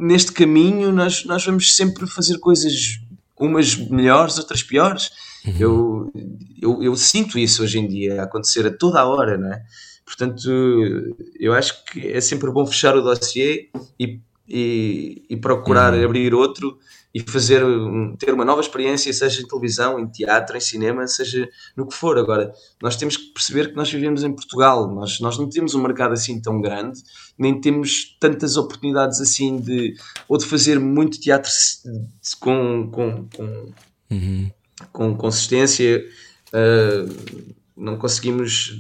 neste caminho nós, nós vamos sempre fazer coisas, umas melhores, outras piores. Uhum. Eu, eu, eu, sinto isso hoje em dia a acontecer a toda a hora, não é? Portanto, eu acho que é sempre bom fechar o dossiê e, e, e procurar uhum. abrir outro e fazer ter uma nova experiência, seja em televisão, em teatro, em cinema, seja no que for. Agora, nós temos que perceber que nós vivemos em Portugal, nós, nós não temos um mercado assim tão grande, nem temos tantas oportunidades assim de ou de fazer muito teatro com, com, com, uhum. com consistência. Uh, não conseguimos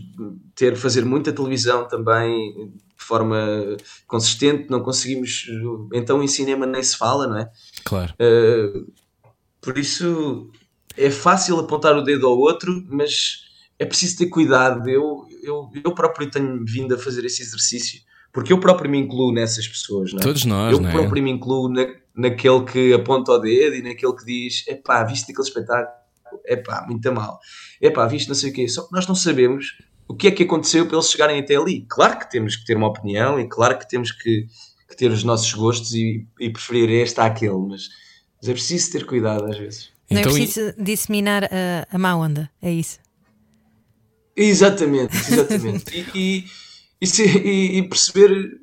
ter fazer muita televisão também de forma consistente, não conseguimos então em cinema nem se fala, não é? Claro. Uh, por isso é fácil apontar o dedo ao outro, mas é preciso ter cuidado. Eu, eu, eu próprio tenho vindo a fazer esse exercício, porque eu próprio me incluo nessas pessoas, não é? Todos nós, Eu não é? próprio me incluo na, naquele que aponta o dedo e naquele que diz: é pá, viste aquele espetáculo? É pá, muito mal. É pá, viste não sei o quê. Só que nós não sabemos o que é que aconteceu para eles chegarem até ali. Claro que temos que ter uma opinião e claro que temos que que ter os nossos gostos e, e preferir este àquele, mas, mas, é preciso ter cuidado às vezes. Não é então, é preciso e... disseminar a, a má onda, é isso? Exatamente, exatamente. e, e, e, e, perceber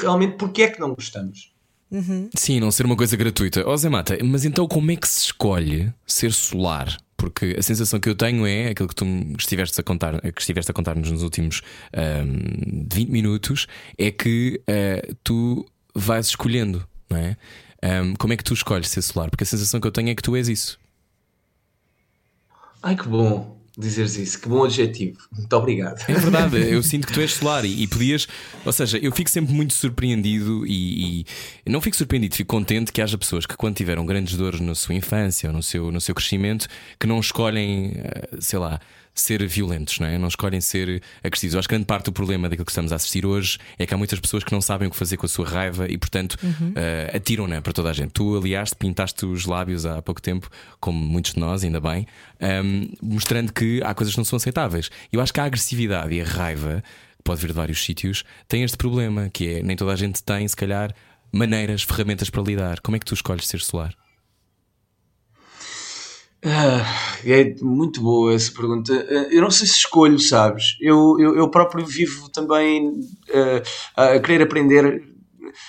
realmente porque é que não gostamos. Uhum. Sim, não ser uma coisa gratuita. Ó oh, Zé Mata, mas então como é que se escolhe ser solar? Porque a sensação que eu tenho é aquilo que tu estiveste a contar, que estiveste a contar-nos nos últimos um, 20 minutos, é que uh, tu vais escolhendo, não é? Um, como é que tu escolhes ser solar? Porque a sensação que eu tenho é que tu és isso. Ai que bom dizeres isso, que bom adjetivo. Muito obrigado. É verdade, eu sinto que tu és solar e, e podias, ou seja, eu fico sempre muito surpreendido e, e, não fico surpreendido, fico contente que haja pessoas que quando tiveram grandes dores na sua infância ou no seu, no seu crescimento, que não escolhem, eh, sei lá, ser violentos, não é? Não escolhem ser agressivos. Eu acho que grande parte do problema daquilo que estamos a assistir hoje é que há muitas pessoas que não sabem o que fazer com a sua raiva e, portanto, uhum. uh, atiram-na para toda a gente. Tu, aliás, pintaste os lábios há pouco tempo, como muitos de nós, ainda bem, um, ehm, mostrando que há coisas que não são aceitáveis. Eu acho que a agressividade e a raiva, que pode vir de vários sítios, tem este problema, que é nem toda a gente tem, se calhar, maneiras, ferramentas para lidar. Como é que tu escolhes ser solar? Ah, é muito boa essa pergunta. Ah, eu não sei se escolho, sabes? Eu, eu, eu próprio vivo também uh, a querer aprender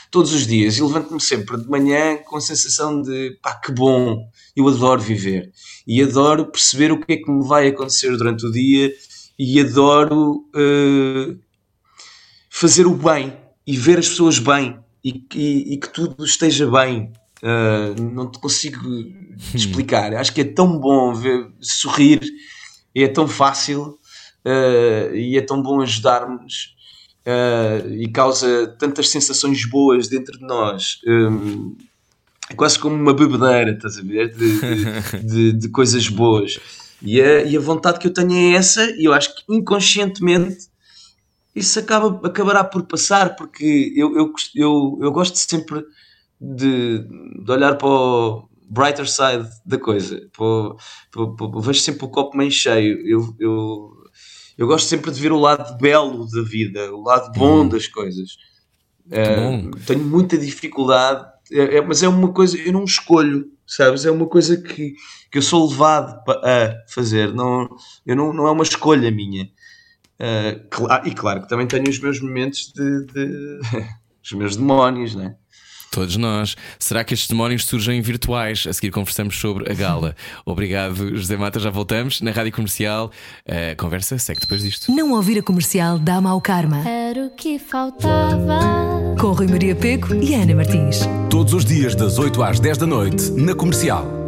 todos os dias e levanto-me sempre de manhã com a sensação de pá, que bom, eu adoro viver e adoro perceber o que é que me vai acontecer durante o dia e adoro uh, fazer o bem e ver as pessoas bem e, e, e que tudo esteja bem Uh, não te consigo explicar. Acho que é tão bom ver sorrir é tão fácil uh, e é tão bom ajudar-nos uh, e causa tantas sensações boas dentro de nós. Um, é quase como uma bebedeira, estás a ver? De, de, de, de coisas boas. E a, e a vontade que eu tenho é essa, e eu acho que inconscientemente isso acaba, acabará por passar, porque eu, eu, eu, eu gosto sempre de, de olhar para o brighter side da coisa. Para, para, para, vejo sempre o copo meio cheio. Eu, eu, eu gosto sempre de ver o lado belo da vida, o lado bom hum. das coisas. Uh, tenho muita dificuldade, é, é, mas é uma coisa, eu não escolho, sabes? É uma coisa que, que eu sou levado a fazer, não, eu não, não é uma escolha minha. Uh, e claro que também tenho os meus momentos de, de os meus demónios, né? Todos nós. Será que estes demónios surgem virtuais? A seguir conversamos sobre a gala. Obrigado, José Mata. Já voltamos na Rádio Comercial. A conversa segue depois disto. Não ouvir a comercial dá mau karma. Era o que faltava. Com Rui Maria Peco e Ana Martins. Todos os dias, das 8 às 10 da noite, na Comercial.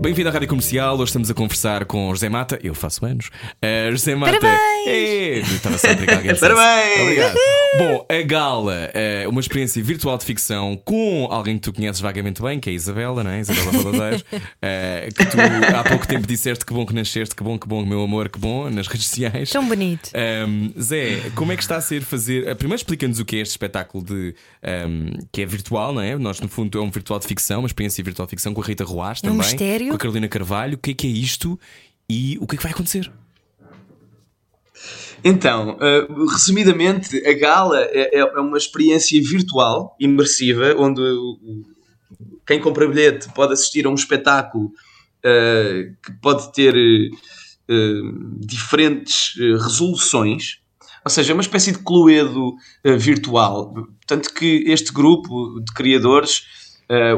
Bem-vindo à Rádio Comercial. Hoje estamos a conversar com José Mata. Eu faço anos. Uh, José Mata. Parabéns! É, estava só a alguém Parabéns! Obrigado. Bom, a gala é uma experiência virtual de ficção com alguém que tu conheces vagamente bem, que é a Isabela, não é? Isabela Valadeiros. uh, que tu há pouco tempo disseste que bom que nasceste, que bom, que bom, meu amor, que bom, nas redes sociais. Tão bonito. Um, Zé, como é que está a ser fazer. Primeiro explica-nos o que é este espetáculo de, um, que é virtual, não é? Nós, no fundo, é um virtual de ficção, uma experiência virtual de ficção com a Rita Roas também. Mistério com a Carolina Carvalho. O que é que é isto e o que é que vai acontecer? Então, uh, resumidamente, a gala é, é, uma experiência virtual, imersiva, onde quem compra bilhete pode assistir a um espetáculo uh, que pode ter uh, diferentes resoluções, ou seja, é uma espécie de cluedo virtual. Tanto que este grupo de criadores,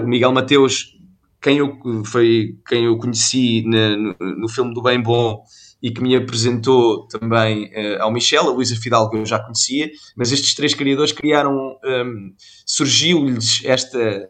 o Miguel Mateus quem eu, foi quem eu conheci na, no, no, filme do Bem Bom e que me apresentou também uh, ao Michel, a Luísa Fidalgo eu já conhecia, mas estes três criadores criaram, um, surgiu-lhes esta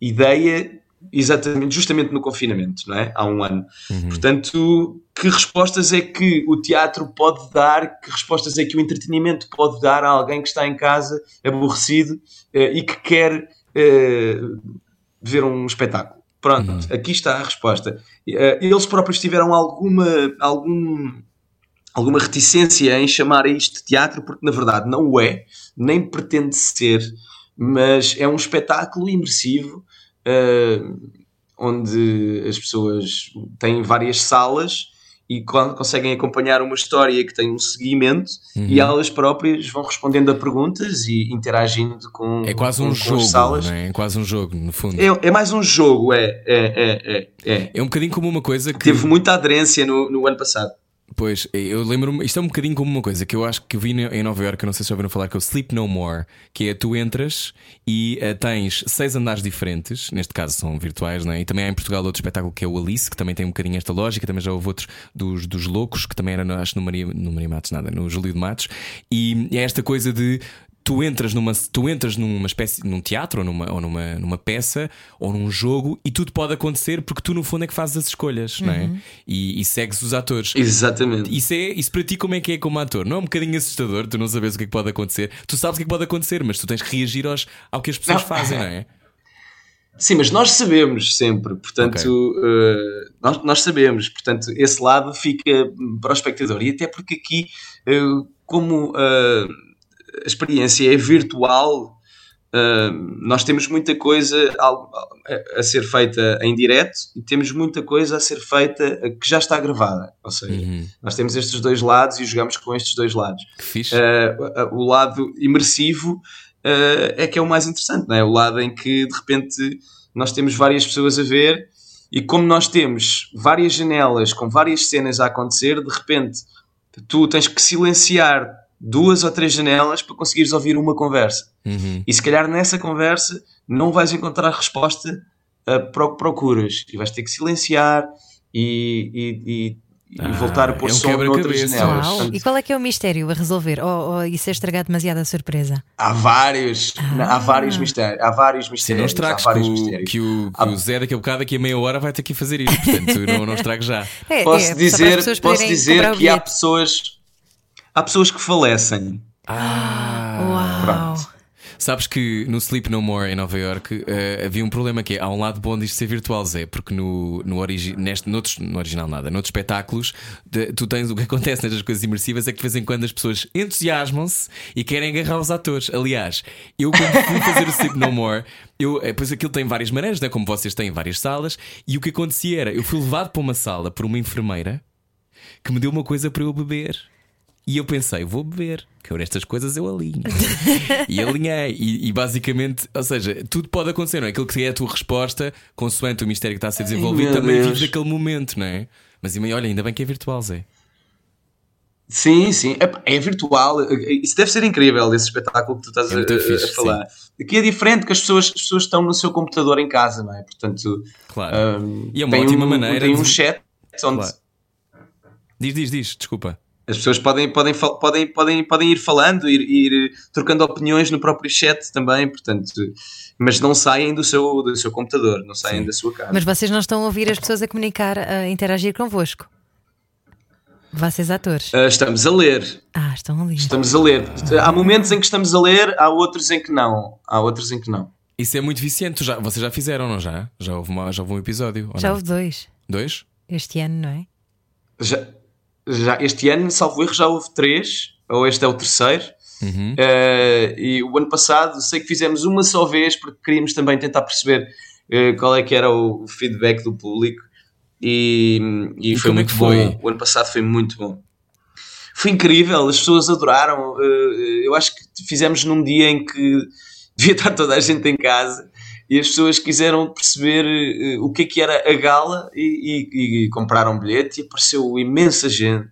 ideia exatamente, justamente no confinamento, não é? Há um ano. Uhum. Portanto, que respostas é que o teatro pode dar, que respostas é que o entretenimento pode dar a alguém que está em casa aborrecido uh, e que quer uh, ver um espetáculo? Pronto, uhum. aqui está a resposta. Uh, eles próprios tiveram alguma, algum, alguma reticência em chamar a isto de teatro, porque na verdade não o é, nem pretende ser, mas é um espetáculo imersivo uh, onde as pessoas têm várias salas e conseguem acompanhar uma história que tem um seguimento uhum. e elas próprias vão respondendo a perguntas e interagindo com É quase um com, jogo, salas. É? é? quase um jogo, no fundo. É, é mais um jogo, é, é, é, é, é. É um bocadinho como uma coisa que... Teve muita aderência no, no ano passado. Pois, eu lembro-me, isto é um bocadinho como uma coisa que eu acho que vi em Nova York, não sei se ouviram falar, que é o Sleep No More, que é tu entras e uh, tens seis andares diferentes, neste caso são virtuais, né? e também há em Portugal outro espetáculo que é o Alice, que também tem um bocadinho esta lógica, também já houve outros dos, dos loucos, que também era, acho, no Maria, no Maria Matos, nada, no Júlio de Matos, e é esta coisa de tu entras numa, tu entras numa espécie num teatro ou numa, ou numa, numa peça ou num jogo e tudo pode acontecer porque tu no fundo é que fazes as escolhas, uhum. não é? Uhum. E, e, segues os atores. Exatamente. Isso, é, isso para ti como é que é como ator? Não é um bocadinho assustador tu não sabes o que é que pode acontecer? Tu sabes o que é que pode acontecer, mas tu tens que reagir aos, ao que as pessoas não. fazem, não é? Sim, mas nós sabemos sempre, portanto, okay. uh, nós, nós, sabemos, portanto, esse lado fica para o espectador. E até porque aqui, uh, como uh, a experiência é virtual, uh, nós temos muita coisa a, a, ser feita em direto e temos muita coisa a ser feita que já está gravada. Ou seja, uhum. nós temos estes dois lados e jogamos com estes dois lados. Uh, o lado imersivo uh, é que é o mais interessante, não é? O lado em que de repente nós temos várias pessoas a ver e como nós temos várias janelas com várias cenas a acontecer, de repente tu tens que silenciar duas ou três janelas para conseguires ouvir uma conversa. Uhum. E se calhar nessa conversa não vais encontrar resposta para o que procuras e vais ter que silenciar e, e, e, ah, voltar a pôr é um som noutras janelas. Portanto, e qual é que é o mistério a resolver? Ou, ou isso é estragar demasiado a surpresa? Há vários, ah. há vários mistérios. Há vários mistérios. não estragues há vários que, mistérios. que, o, que há... o Zé daqui a bocado, daqui a meia hora, vai ter que fazer isto. Portanto, não, não já. É, posso é, dizer, posso dizer que há pessoas há pessoas que falecem. Ah, Uau. Pronto. Sabes que no Sleep No More em Nova York uh, havia um problema que é, há um lado bom disto ser virtual, Zé, porque no, no, origi neste, noutros, no original nada, noutros espetáculos, de, tu tens o que acontece nestas coisas imersivas é que de vez em quando as pessoas entusiasmam-se e querem agarrar os atores. Aliás, eu quando fui fazer o Sleep No More, eu, eh, pois aquilo tem várias maneiras, né? como vocês têm várias salas, e o que acontecia era, eu fui levado para uma sala por uma enfermeira que me deu uma coisa para eu beber. E eu pensei, vou beber, que eu nestas coisas eu alinho. e alinhei. E, e, basicamente, ou seja, tudo pode acontecer, não é? Aquilo que é a tua resposta, consoante o mistério que está a ser desenvolvido, Ai, também vive daquele momento, não é? Mas olha, ainda bem que é virtual, Zé. Sim, sim, é, é, virtual. Isso deve ser incrível, esse espetáculo que tu estás é a, fixe, a, falar. Sim. Aqui é diferente, que as pessoas, as pessoas estão no seu computador em casa, não é? Portanto, claro. Um, e é uma ótima um, maneira. Tem um chat onde. Claro. Diz, diz, diz, desculpa. As pessoas podem, podem, podem, podem, podem ir falando, ir, ir trocando opiniões no próprio chat também, portanto, mas não saem do seu, do seu computador, não saem Sim. da sua casa. Mas vocês não estão a ouvir as pessoas a comunicar, a interagir convosco? Vocês atores? Uh, estamos a ler. Ah, estão a ler. Estamos a ler. Há momentos em que estamos a ler, há outros em que não. Há outros em que não. Isso é muito viciante. Já, vocês já fizeram, não já? Já houve, uma, já houve um episódio? Já não? houve dois. Dois? Este ano, não é? Já, já, este ano, salvo erro, já houve três, ou este é o terceiro. Uhum. Uh, e o ano passado sei que fizemos uma só vez porque queríamos também tentar perceber uh, qual é que era o feedback do público e, e, e foi é muito é bom. Foi? O ano passado foi muito bom. Foi incrível, as pessoas adoraram. Uh, eu acho que fizemos num dia em que devia estar toda a gente em casa e as pessoas quiseram perceber uh, o que é que era a gala e, e, e compraram um bilhete e apareceu imensa gente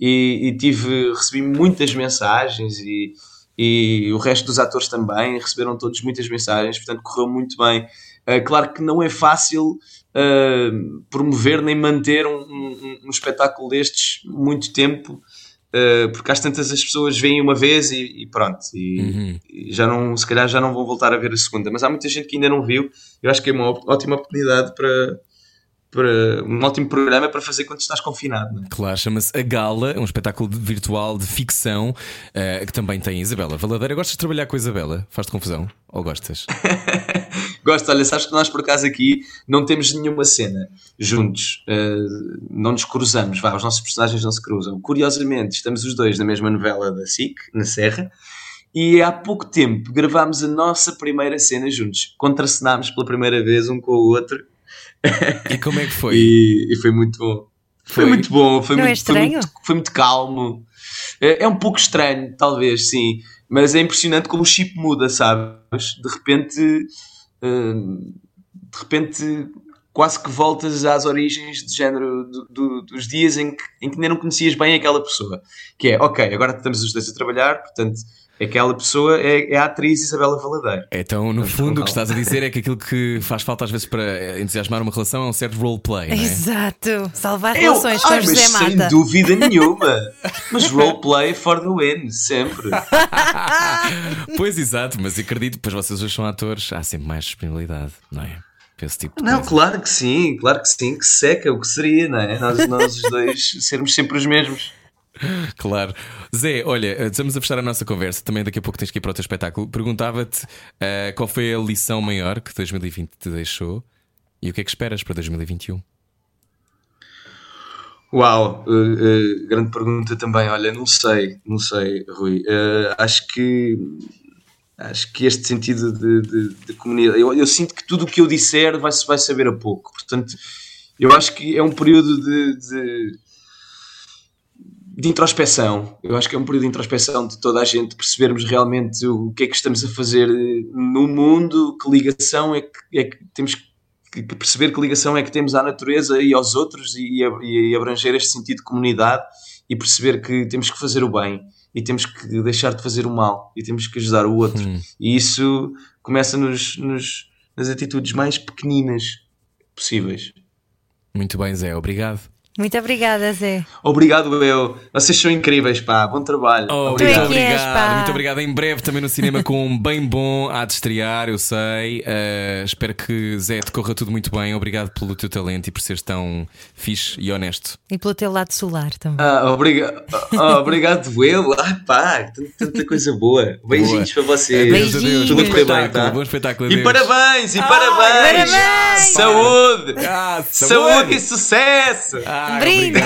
e, e, tive, recebi muitas mensagens e, e o resto dos atores também receberam todos muitas mensagens, portanto correu muito bem. Uh, claro que não é fácil uh, promover nem manter um, um, um, espetáculo destes muito tempo. Uh, porque às tantas as pessoas veem uma vez e, e pronto, e, uhum. e, já não, se calhar já não vão voltar a ver a segunda, mas há muita gente que ainda não viu. Eu acho que é uma ótima oportunidade para, para um ótimo programa para fazer quando estás confinado. É? Claro, chama-se A Gala, um espetáculo virtual de ficção uh, que também tem Isabela Valadeira. Gostas de trabalhar com a Isabela? Faz-te confusão? Ou gostas? Gosto, olha, sabes que nós por acaso aqui não temos nenhuma cena juntos, uh, não nos cruzamos, vá, os nossos personagens não se cruzam. Curiosamente, estamos os dois na mesma novela da SIC, na Serra, e há pouco tempo gravámos a nossa primeira cena juntos. Contracenámos pela primeira vez um com o outro e como é que foi? e, e foi muito bom. Foi, foi muito bom, foi, Não muito, é estranho? Foi, muito, foi muito calmo. É, é, um pouco estranho, talvez, sim. Mas é impressionante como o chip muda, sabes? De repente. Uh, de repente quase que voltas às origens de género do, do, dos dias em que, em que ainda não conhecias bem aquela pessoa. Que é, ok, agora estamos os dois a trabalhar, portanto aquela pessoa é, é, a atriz Isabela Valadeiro. Então, no fundo, o que estás a dizer é que aquilo que faz falta às vezes para entusiasmar uma relação é um certo roleplay. É? Exato, salvar relações com José mas Mata. Sem dúvida nenhuma. mas roleplay for the win, sempre. pois exato, mas acredito, pois vocês hoje são atores, há sempre mais disponibilidade, não é? Tipo não, coisa. claro que sim, claro que sim, que seca o que seria, não é? Nós, nós os dois sermos sempre os mesmos. Claro. Zé, olha, estamos a fechar a nossa conversa. Também daqui a pouco tens que ir para o teu espetáculo. Perguntava-te uh, qual foi a lição maior que 2020 te deixou e o que é que esperas para 2021? Uau, uh, uh, grande pergunta também. Olha, não sei, não sei, Rui. acho que acho que este sentido de, de, de comunidade. Eu, eu, sinto que tudo o que eu disser vai-se vai saber a pouco. Portanto, eu acho que é um período de, de de introspeção. Eu acho que é um período de introspeção de toda a gente, percebermos realmente o que é que estamos a fazer no mundo, que ligação é que, é que temos que perceber que ligação é que temos à natureza e aos outros e, e abranger este sentido de comunidade e perceber que temos que fazer o bem e temos que deixar de fazer o mal e temos que ajudar o outro. Hum. E isso começa nos, nos, nas atitudes mais pequeninas possíveis. Muito bem, Zé, obrigado. Muito obrigada, Zé. Obrigado, eu. Vocês são incríveis, pá. Bom trabalho. Oh, obrigado. Muito obrigado. És, muito obrigado. Em breve também no cinema com um bem bom a de estrear, eu sei. Uh, espero que, Zé, te corra tudo muito bem. Obrigado pelo teu talento e por seres tão fixe e honesto. E pelo teu lado solar também. Ah, obriga oh, obrigado, eu. Ah, pá, tanta coisa boa. Beijinhos boa. para vocês. Beijinhos. Tudo correr bem, tá? Bom espetáculo. E parabéns, e parabéns. parabéns. Saúde. Ah, saúde. saúde. e sucesso. Ah, brinde.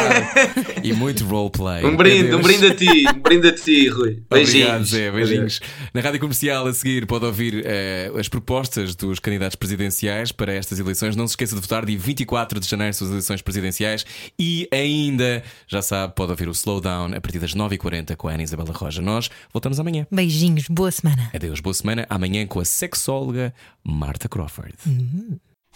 e muito roleplay. Um brinde, um brinde a ti, um brinde a ti, Rui. Beijinhos. Obrigado, Zé, beijinhos. Na rádio comercial a seguir pode ouvir uh, as propostas dos candidatos presidenciais para estas eleições. Não se esqueça de votar dia 24 de janeiro são as eleições presidenciais e ainda, já sabe, pode ouvir o Slowdown a partir das 9h40 com a Ana Isabela Roja. Nós voltamos amanhã. Beijinhos, boa semana. Adeus, boa semana. Amanhã com a sexóloga Marta Crawford. Uhum.